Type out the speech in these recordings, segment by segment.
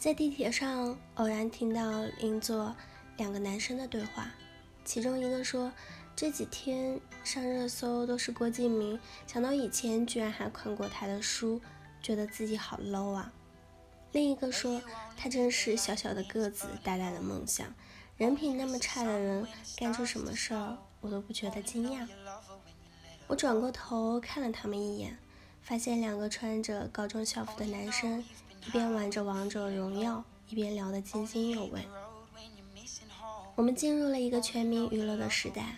在地铁上偶然听到邻座两个男生的对话，其中一个说：“这几天上热搜都是郭敬明，想到以前居然还看过他的书，觉得自己好 low 啊。”另一个说：“他真是小小的个子，大大的梦想，人品那么差的人干出什么事儿，我都不觉得惊讶。”我转过头看了他们一眼，发现两个穿着高中校服的男生。一边玩着王者荣耀，一边聊得津津有味。我们进入了一个全民娱乐的时代，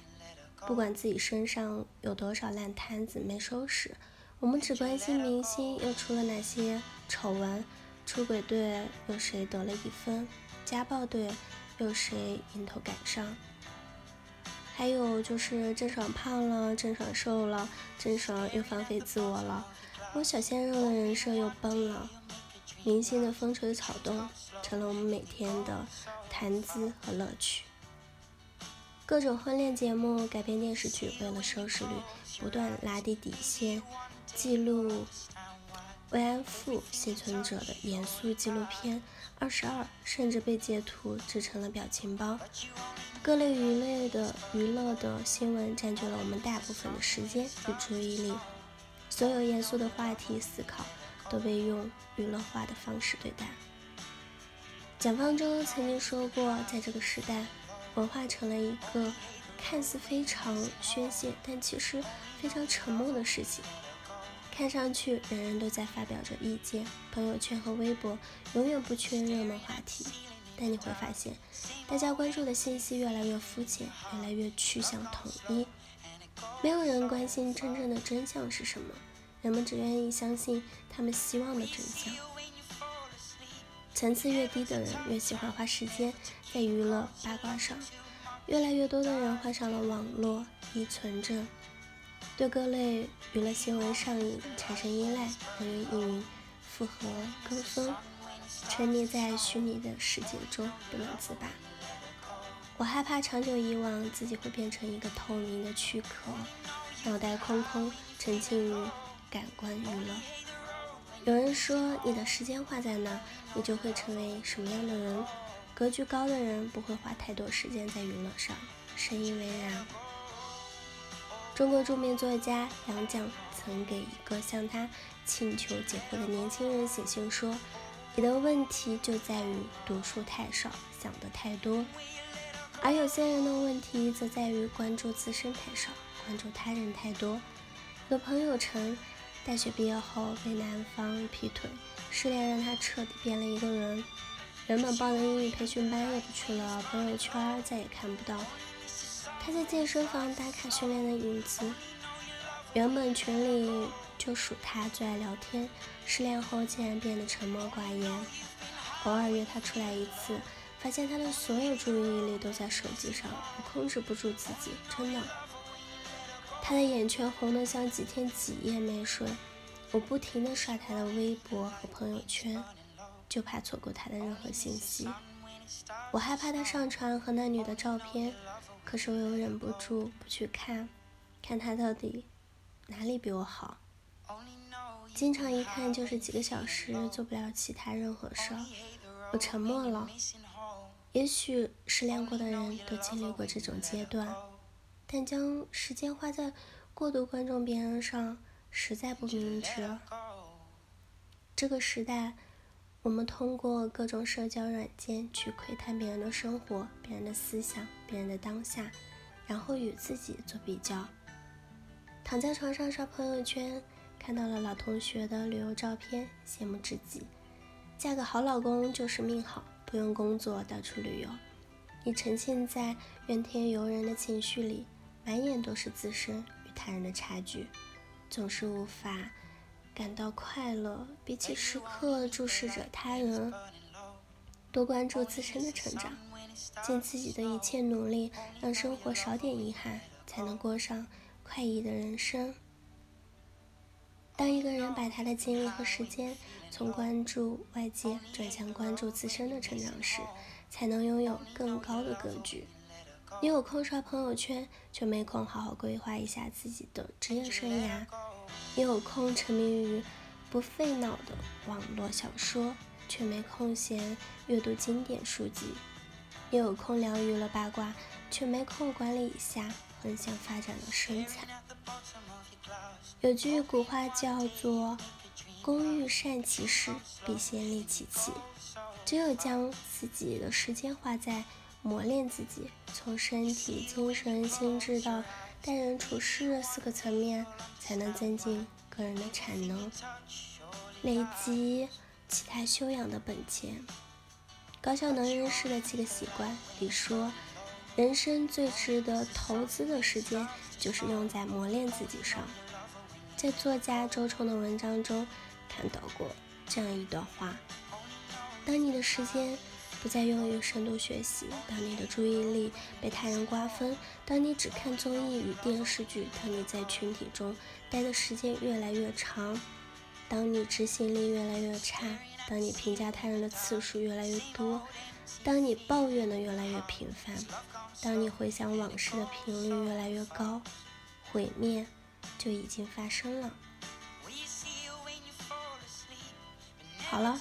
不管自己身上有多少烂摊子没收拾，我们只关心明星又出了哪些丑闻，出轨队有谁得了一分，家暴队有谁迎头赶上，还有就是郑爽胖了，郑爽瘦了，郑爽又放飞自我了，我小鲜肉的人设又崩了。明星的风吹草动成了我们每天的谈资和乐趣。各种婚恋节目改编电视剧，为了收视率不断拉低底线。记录慰安妇幸存者的严肃纪录片《二十二》甚至被截图制成了表情包。各类娱乐的娱乐的新闻占据了我们大部分的时间与注意力。所有严肃的话题思考。都被用娱乐化的方式对待。蒋方舟曾经说过，在这个时代，文化成了一个看似非常宣泄，但其实非常沉默的事情。看上去人人都在发表着意见，朋友圈和微博永远不缺热门话题，但你会发现，大家关注的信息越来越肤浅，越来越趋向统一，没有人关心真正的真相是什么。人们只愿意相信他们希望的真相。层次越低的人越喜欢花时间在娱乐八卦上，越来越多的人患上了网络依存症，对各类娱乐新闻上瘾，产生依赖，人云亦云，符合跟风，沉溺在虚拟的世界中不能自拔。我害怕长久以往，自己会变成一个透明的躯壳，脑袋空空，沉浸于。感官娱乐，有人说你的时间花在哪，你就会成为什么样的人。格局高的人不会花太多时间在娱乐上，深以为然。中国著名作家杨绛曾给一个向他请求解惑的年轻人写信说：“你的问题就在于读书太少，想的太多。而有些人的问题则在于关注自身太少，关注他人太多。”有朋友称。大学毕业后被男方劈腿，失恋让他彻底变了一个人。原本报的英语培训班也不去了，朋友圈再也看不到他在健身房打卡训练的影子。原本群里就属他最爱聊天，失恋后竟然变得沉默寡言。偶尔约他出来一次，发现他的所有注意力都在手机上，我控制不住自己，真的。他的眼圈红得像几天几夜没睡，我不停地刷他的微博和朋友圈，就怕错过他的任何信息。我害怕他上传和那女的照片，可是我又忍不住不去看，看他到底哪里比我好。经常一看就是几个小时，做不了其他任何事儿。我沉默了。也许失恋过的人都经历过这种阶段。但将时间花在过度关注别人上，实在不明智。这个时代，我们通过各种社交软件去窥探别人的生活、别人的思想、别人的当下，然后与自己做比较。躺在床上刷朋友圈，看到了老同学的旅游照片，羡慕至极。嫁个好老公就是命好，不用工作到处旅游。你沉浸在怨天尤人的情绪里。满眼都是自身与他人的差距，总是无法感到快乐。比起时刻注视着他人，多关注自身的成长，尽自己的一切努力，让生活少点遗憾，才能过上快意的人生。当一个人把他的精力和时间从关注外界转向关注自身的成长时，才能拥有更高的格局。你有空刷朋友圈，却没空好好规划一下自己的职业生涯；你有空沉迷于不费脑的网络小说，却没空闲阅读经典书籍；也有空聊娱乐八卦，却没空管理一下横向发展的身材。有句古话叫做“工欲善其事，必先利其器”。只有将自己的时间花在磨练自己，从身体、精神、心智到待人处事四个层面，才能增进个人的产能，累积其他修养的本钱。高效能人士的七个习惯里说，人生最值得投资的时间，就是用在磨练自己上。在作家周冲的文章中看到过这样一段话。当你的时间不再用于深度学习，当你的注意力被他人瓜分，当你只看综艺与电视剧，当你在群体中待的时间越来越长，当你执行力越来越差，当你评价他人的次数越来越多，当你抱怨的越来越频繁，当你回想往事的频率越来越高，毁灭就已经发生了。好了。